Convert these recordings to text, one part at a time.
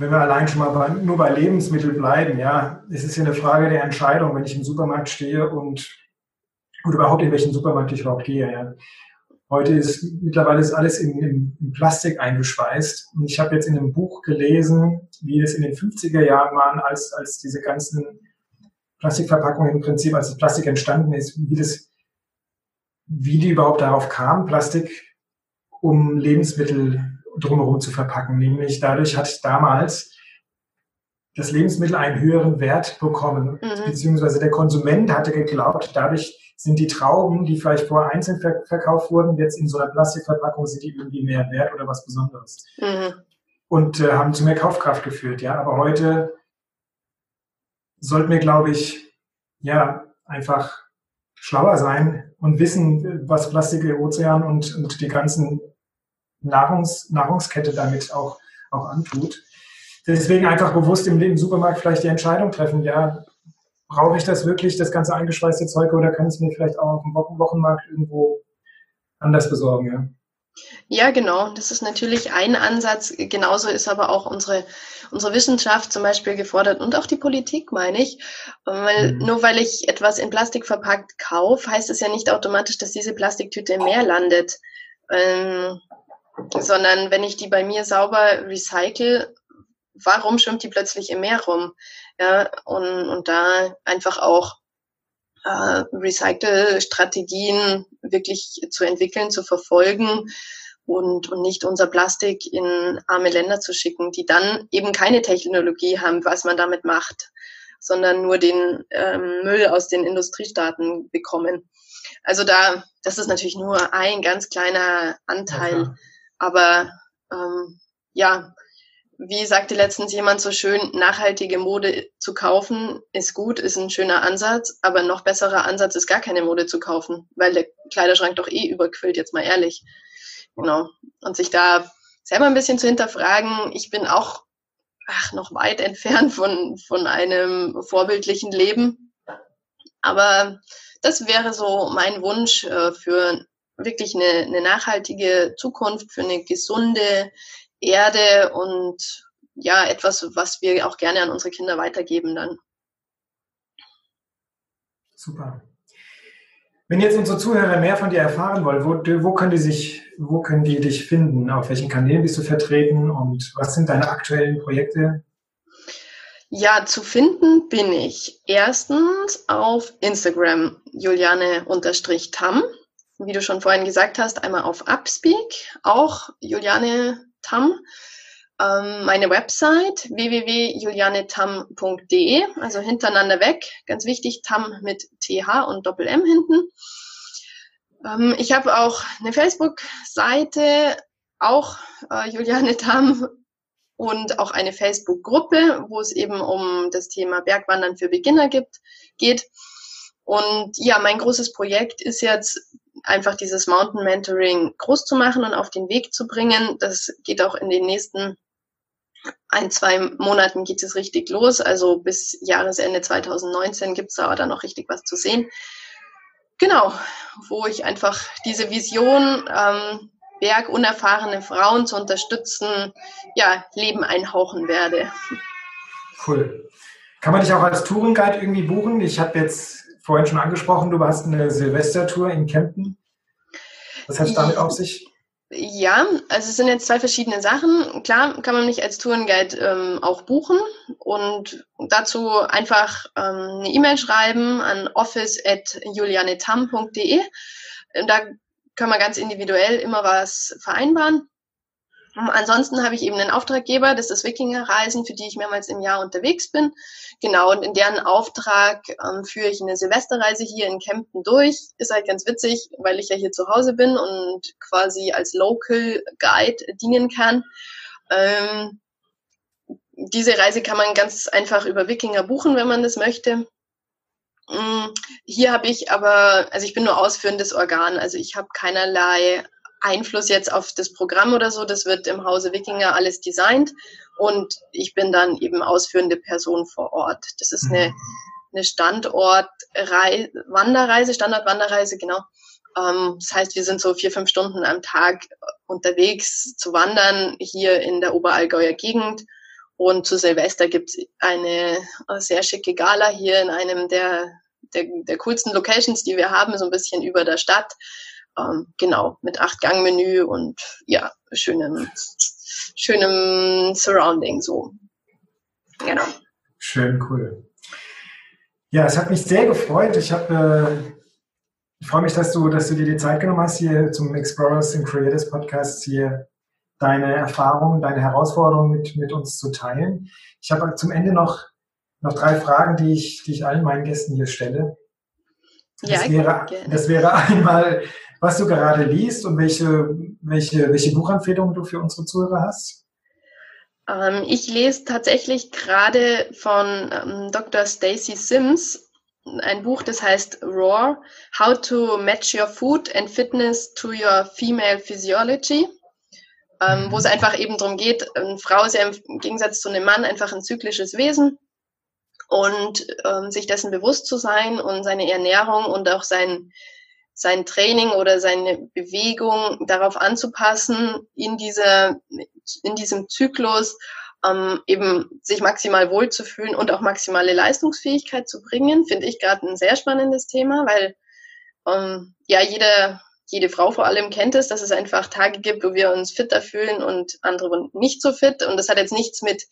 Wenn wir allein schon mal bei, nur bei Lebensmitteln bleiben, ja, es ist ja eine Frage der Entscheidung, wenn ich im Supermarkt stehe und, und überhaupt in welchen Supermarkt ich überhaupt gehe, ja. Heute ist mittlerweile ist alles in, in, Plastik eingeschweißt. Und ich habe jetzt in einem Buch gelesen, wie es in den 50er Jahren waren, als, als diese ganzen Plastikverpackungen im Prinzip, als das Plastik entstanden ist, wie das wie die überhaupt darauf kam, Plastik um Lebensmittel drumherum zu verpacken. Nämlich dadurch hat damals das Lebensmittel einen höheren Wert bekommen, mhm. beziehungsweise der Konsument hatte geglaubt, dadurch sind die Trauben, die vielleicht vorher einzeln ver verkauft wurden, jetzt in so einer Plastikverpackung sind die irgendwie mehr wert oder was Besonderes. Mhm. Und äh, haben zu mehr Kaufkraft geführt, ja. Aber heute sollten wir, glaube ich, ja, einfach schlauer sein und wissen, was Plastik im Ozean und, und die ganzen Nahrungs, Nahrungskette damit auch, auch antut. Deswegen einfach bewusst im, im Supermarkt vielleicht die Entscheidung treffen, ja, brauche ich das wirklich, das ganze eingeschweißte Zeug, oder kann ich es mir vielleicht auch auf dem Wochenmarkt irgendwo anders besorgen, ja? Ja, genau. Das ist natürlich ein Ansatz. Genauso ist aber auch unsere, unsere Wissenschaft zum Beispiel gefordert und auch die Politik, meine ich. Weil, mhm. Nur weil ich etwas in Plastik verpackt kaufe, heißt es ja nicht automatisch, dass diese Plastiktüte im Meer landet. Ähm, sondern wenn ich die bei mir sauber recycle, warum schwimmt die plötzlich im Meer rum? Ja, und, und da einfach auch äh, Recycle-Strategien wirklich zu entwickeln, zu verfolgen und, und nicht unser Plastik in arme Länder zu schicken, die dann eben keine Technologie haben, was man damit macht, sondern nur den ähm, Müll aus den Industriestaaten bekommen. Also da, das ist natürlich nur ein ganz kleiner Anteil, okay. Aber ähm, ja, wie sagte letztens jemand so schön, nachhaltige Mode zu kaufen ist gut, ist ein schöner Ansatz, aber noch besserer Ansatz ist gar keine Mode zu kaufen, weil der Kleiderschrank doch eh überquillt, jetzt mal ehrlich. Genau. Und sich da selber ein bisschen zu hinterfragen, ich bin auch ach, noch weit entfernt von, von einem vorbildlichen Leben. Aber das wäre so mein Wunsch äh, für wirklich eine, eine nachhaltige Zukunft, für eine gesunde, Erde und ja, etwas, was wir auch gerne an unsere Kinder weitergeben dann. Super. Wenn jetzt unsere Zuhörer mehr von dir erfahren wollen, wo, wo, können die sich, wo können die dich finden? Auf welchen Kanälen bist du vertreten und was sind deine aktuellen Projekte? Ja, zu finden bin ich erstens auf Instagram Juliane-Tam. Wie du schon vorhin gesagt hast, einmal auf Upspeak, auch Juliane Tam. Ähm, meine Website www.julianetam.de, also hintereinander weg, ganz wichtig, Tam mit TH und Doppel-M hinten. Ähm, ich habe auch eine Facebook-Seite, auch äh, Juliane Tam und auch eine Facebook-Gruppe, wo es eben um das Thema Bergwandern für Beginner gibt, geht. Und ja, mein großes Projekt ist jetzt einfach dieses Mountain Mentoring groß zu machen und auf den Weg zu bringen. Das geht auch in den nächsten ein, zwei Monaten geht es richtig los. Also bis Jahresende 2019 gibt es da dann noch richtig was zu sehen. Genau, wo ich einfach diese Vision, ähm, bergunerfahrene Frauen zu unterstützen, ja, Leben einhauchen werde. Cool. Kann man dich auch als Tourenguide irgendwie buchen? Ich habe jetzt vorhin schon angesprochen, du hast eine Silvestertour in Kempten. Was hat es damit auf sich? Ja, also es sind jetzt zwei verschiedene Sachen. Klar kann man mich als Tourenguide ähm, auch buchen und dazu einfach ähm, eine E-Mail schreiben an office.julianetam.de. Da kann man ganz individuell immer was vereinbaren. Ansonsten habe ich eben einen Auftraggeber, das ist Wikingerreisen, für die ich mehrmals im Jahr unterwegs bin. Genau, und in deren Auftrag ähm, führe ich eine Silvesterreise hier in Kempten durch. Ist halt ganz witzig, weil ich ja hier zu Hause bin und quasi als Local Guide dienen kann. Ähm, diese Reise kann man ganz einfach über Wikinger buchen, wenn man das möchte. Mm, hier habe ich aber, also ich bin nur ausführendes Organ, also ich habe keinerlei Einfluss jetzt auf das Programm oder so. Das wird im Hause Wikinger alles designt und ich bin dann eben ausführende Person vor Ort. Das ist eine, eine Standort-Wanderreise, Standard-Wanderreise, genau. Ähm, das heißt, wir sind so vier, fünf Stunden am Tag unterwegs zu wandern hier in der Oberallgäuer Gegend. Und zu Silvester gibt es eine sehr schicke Gala hier in einem der, der, der coolsten Locations, die wir haben, so ein bisschen über der Stadt. Ähm, genau, mit acht Gang-Menü und ja, schönem, schönem Surrounding so. Genau. Schön, cool. Ja, es hat mich sehr gefreut. Ich habe, äh, ich freue mich, dass du, dass du dir die Zeit genommen hast, hier zum Explorers and Creators Podcast hier deine Erfahrungen, deine Herausforderungen mit, mit uns zu teilen. Ich habe zum Ende noch, noch drei Fragen, die ich, die ich allen meinen Gästen hier stelle. Das, ja, wäre, das wäre einmal, was du gerade liest und welche, welche, welche Buchempfehlungen du für unsere Zuhörer hast? Ähm, ich lese tatsächlich gerade von ähm, Dr. Stacy Sims ein Buch, das heißt Roar, How to Match Your Food and Fitness to Your Female Physiology, ähm, wo es mhm. einfach eben darum geht, eine Frau ist ja im Gegensatz zu einem Mann einfach ein zyklisches Wesen und ähm, sich dessen bewusst zu sein und seine Ernährung und auch sein sein Training oder seine Bewegung darauf anzupassen, in dieser, in diesem Zyklus ähm, eben sich maximal wohlzufühlen und auch maximale Leistungsfähigkeit zu bringen, finde ich gerade ein sehr spannendes Thema, weil ähm, ja jede, jede Frau vor allem kennt es, dass es einfach Tage gibt, wo wir uns fitter fühlen und andere nicht so fit. Und das hat jetzt nichts mit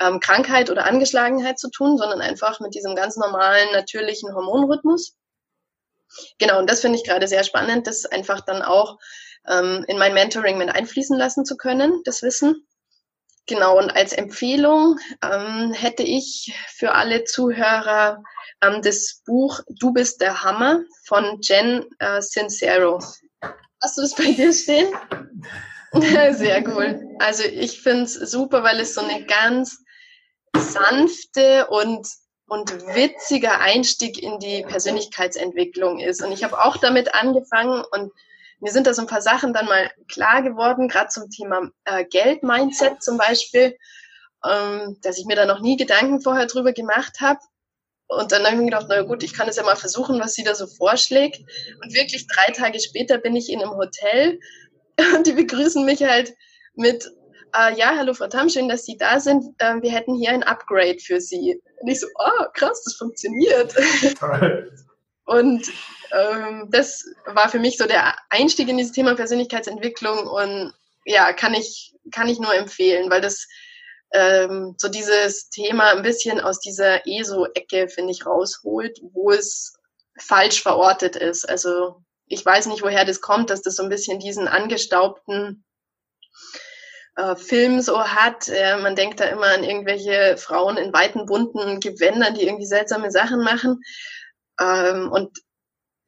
ähm, Krankheit oder Angeschlagenheit zu tun, sondern einfach mit diesem ganz normalen, natürlichen Hormonrhythmus. Genau, und das finde ich gerade sehr spannend, das einfach dann auch ähm, in mein Mentoring mit einfließen lassen zu können, das Wissen. Genau, und als Empfehlung ähm, hätte ich für alle Zuhörer ähm, das Buch Du bist der Hammer von Jen äh, Sincero. Hast du das bei dir stehen? Sehr cool. Also ich finde es super, weil es so eine ganz sanfte und und witziger Einstieg in die Persönlichkeitsentwicklung ist. Und ich habe auch damit angefangen und mir sind da so ein paar Sachen dann mal klar geworden, gerade zum Thema äh, Geld-Mindset zum Beispiel, ähm, dass ich mir da noch nie Gedanken vorher drüber gemacht habe. Und dann habe ich mir gedacht, na gut, ich kann es ja mal versuchen, was sie da so vorschlägt. Und wirklich drei Tage später bin ich in einem Hotel und die begrüßen mich halt mit, äh, ja, hallo Frau Tam, schön, dass Sie da sind. Ähm, wir hätten hier ein Upgrade für Sie. Und ich so, oh, krass, das funktioniert. Toll. Und ähm, das war für mich so der Einstieg in dieses Thema Persönlichkeitsentwicklung und ja, kann ich, kann ich nur empfehlen, weil das ähm, so dieses Thema ein bisschen aus dieser ESO-Ecke, finde ich, rausholt, wo es falsch verortet ist. Also ich weiß nicht, woher das kommt, dass das so ein bisschen diesen angestaubten äh, Film so hat. Äh, man denkt da immer an irgendwelche Frauen in weiten, bunten Gewändern, die irgendwie seltsame Sachen machen. Ähm, und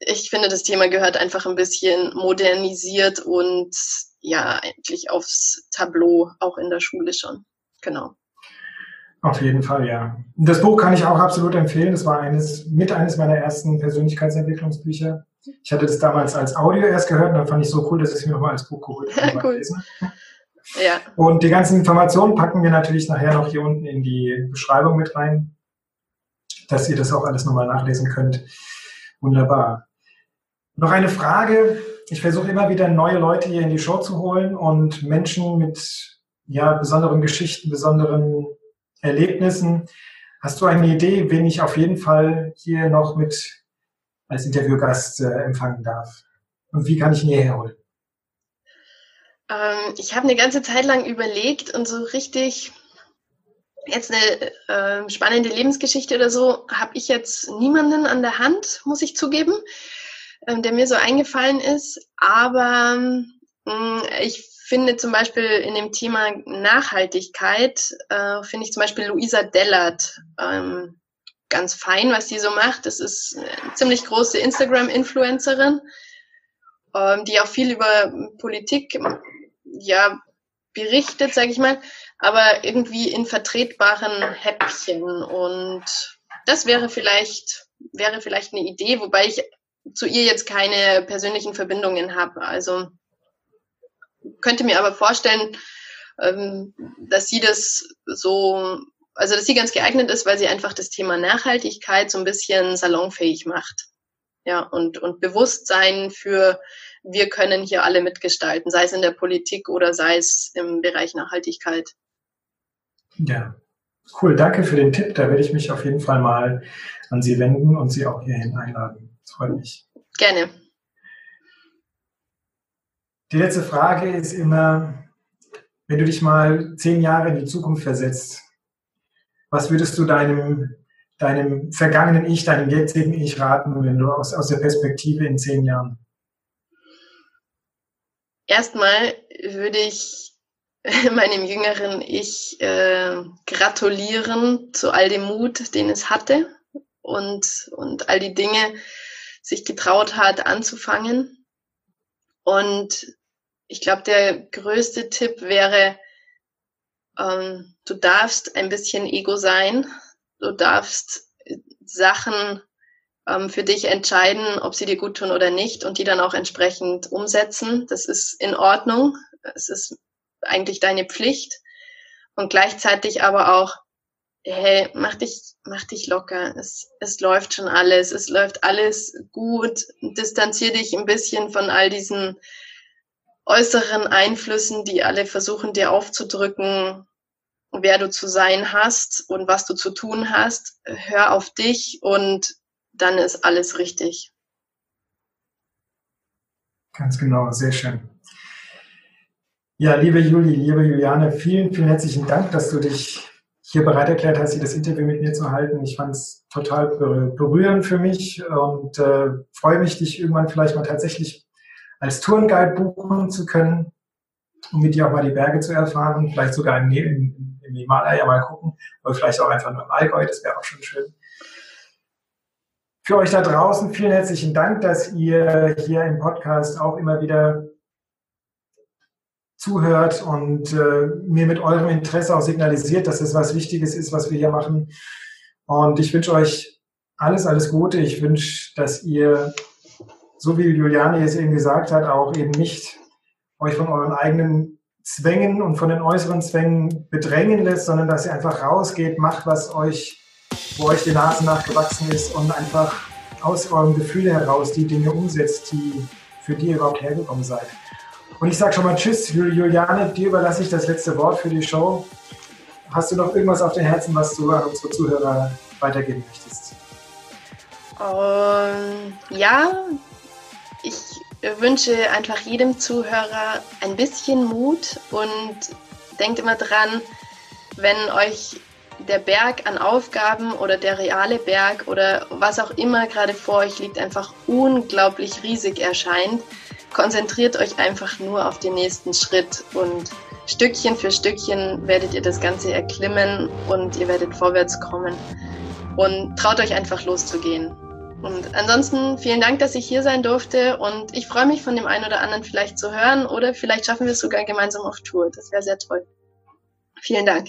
ich finde, das Thema gehört einfach ein bisschen modernisiert und ja, eigentlich aufs Tableau, auch in der Schule schon. Genau. Auf jeden Fall, ja. Das Buch kann ich auch absolut empfehlen. Das war eines, mit eines meiner ersten Persönlichkeitsentwicklungsbücher. Ich hatte das damals als Audio erst gehört und dann fand ich so cool, dass ich es mir nochmal als Buch geholt habe. cool. Ja. Und die ganzen Informationen packen wir natürlich nachher noch hier unten in die Beschreibung mit rein, dass ihr das auch alles nochmal nachlesen könnt. Wunderbar. Noch eine Frage. Ich versuche immer wieder neue Leute hier in die Show zu holen und Menschen mit ja, besonderen Geschichten, besonderen Erlebnissen. Hast du eine Idee, wen ich auf jeden Fall hier noch mit als Interviewgast äh, empfangen darf? Und wie kann ich ihn hierher holen? Ähm, ich habe eine ganze Zeit lang überlegt und so richtig jetzt eine äh, spannende Lebensgeschichte oder so habe ich jetzt niemanden an der Hand, muss ich zugeben, ähm, der mir so eingefallen ist. Aber ähm, ich finde zum Beispiel in dem Thema Nachhaltigkeit, äh, finde ich zum Beispiel Luisa Dellert ähm, ganz fein, was sie so macht. Das ist eine ziemlich große Instagram-Influencerin, ähm, die auch viel über Politik ja, berichtet, sage ich mal. aber irgendwie in vertretbaren Häppchen. Und das wäre vielleicht, wäre vielleicht eine Idee, wobei ich zu ihr jetzt keine persönlichen Verbindungen habe. Also könnte mir aber vorstellen, ähm, dass sie das so, also dass sie ganz geeignet ist, weil sie einfach das Thema Nachhaltigkeit so ein bisschen salonfähig macht. Ja, und, und Bewusstsein für, wir können hier alle mitgestalten, sei es in der Politik oder sei es im Bereich Nachhaltigkeit. Ja, cool. Danke für den Tipp. Da werde ich mich auf jeden Fall mal an Sie wenden und Sie auch hierhin einladen. Das freut mich. Gerne. Die letzte Frage ist immer, wenn du dich mal zehn Jahre in die Zukunft versetzt, was würdest du deinem, deinem vergangenen Ich, deinem jetzigen Ich raten, wenn du aus, aus der Perspektive in zehn Jahren? Erstmal würde ich meinem jüngeren Ich äh, gratulieren zu all dem Mut, den es hatte und, und all die Dinge sich getraut hat anzufangen. Und ich glaube, der größte Tipp wäre, ähm, du darfst ein bisschen Ego sein. Du darfst Sachen ähm, für dich entscheiden, ob sie dir gut tun oder nicht und die dann auch entsprechend umsetzen. Das ist in Ordnung. Es ist eigentlich deine Pflicht. Und gleichzeitig aber auch, hey, mach dich, mach dich locker. Es, es läuft schon alles. Es läuft alles gut. Distanzier dich ein bisschen von all diesen äußeren Einflüssen, die alle versuchen dir aufzudrücken, wer du zu sein hast und was du zu tun hast. Hör auf dich und dann ist alles richtig. Ganz genau, sehr schön. Ja, liebe Juli, liebe Juliane, vielen, vielen herzlichen Dank, dass du dich hier bereit erklärt hast, hier das Interview mit mir zu halten. Ich fand es total berührend für mich und äh, freue mich, dich irgendwann vielleicht mal tatsächlich als Tourenguide buchen zu können, um mit dir auch mal die Berge zu erfahren, vielleicht sogar im, im, im Himalaya mal gucken, oder vielleicht auch einfach nur im Allgäu, das wäre auch schon schön. Für euch da draußen vielen herzlichen Dank, dass ihr hier im Podcast auch immer wieder zuhört und äh, mir mit eurem Interesse auch signalisiert, dass es was Wichtiges ist, was wir hier machen. Und ich wünsche euch alles, alles Gute. Ich wünsche, dass ihr so wie Juliane es eben gesagt hat, auch eben nicht euch von euren eigenen Zwängen und von den äußeren Zwängen bedrängen lässt, sondern dass ihr einfach rausgeht, macht, was euch, wo euch die Nase nachgewachsen ist und einfach aus eurem Gefühl heraus die Dinge umsetzt, die für die ihr überhaupt hergekommen seid. Und ich sage schon mal Tschüss, Juliane, dir überlasse ich das letzte Wort für die Show. Hast du noch irgendwas auf dem Herzen, was du an unsere Zuhörer weitergeben möchtest? Um, ja, ich wünsche einfach jedem Zuhörer ein bisschen Mut und denkt immer dran, wenn euch der Berg an Aufgaben oder der reale Berg oder was auch immer gerade vor euch liegt, einfach unglaublich riesig erscheint, konzentriert euch einfach nur auf den nächsten Schritt und Stückchen für Stückchen werdet ihr das Ganze erklimmen und ihr werdet vorwärts kommen. Und traut euch einfach loszugehen. Und ansonsten vielen Dank, dass ich hier sein durfte und ich freue mich von dem einen oder anderen vielleicht zu hören oder vielleicht schaffen wir es sogar gemeinsam auf Tour. Das wäre sehr toll. Vielen Dank.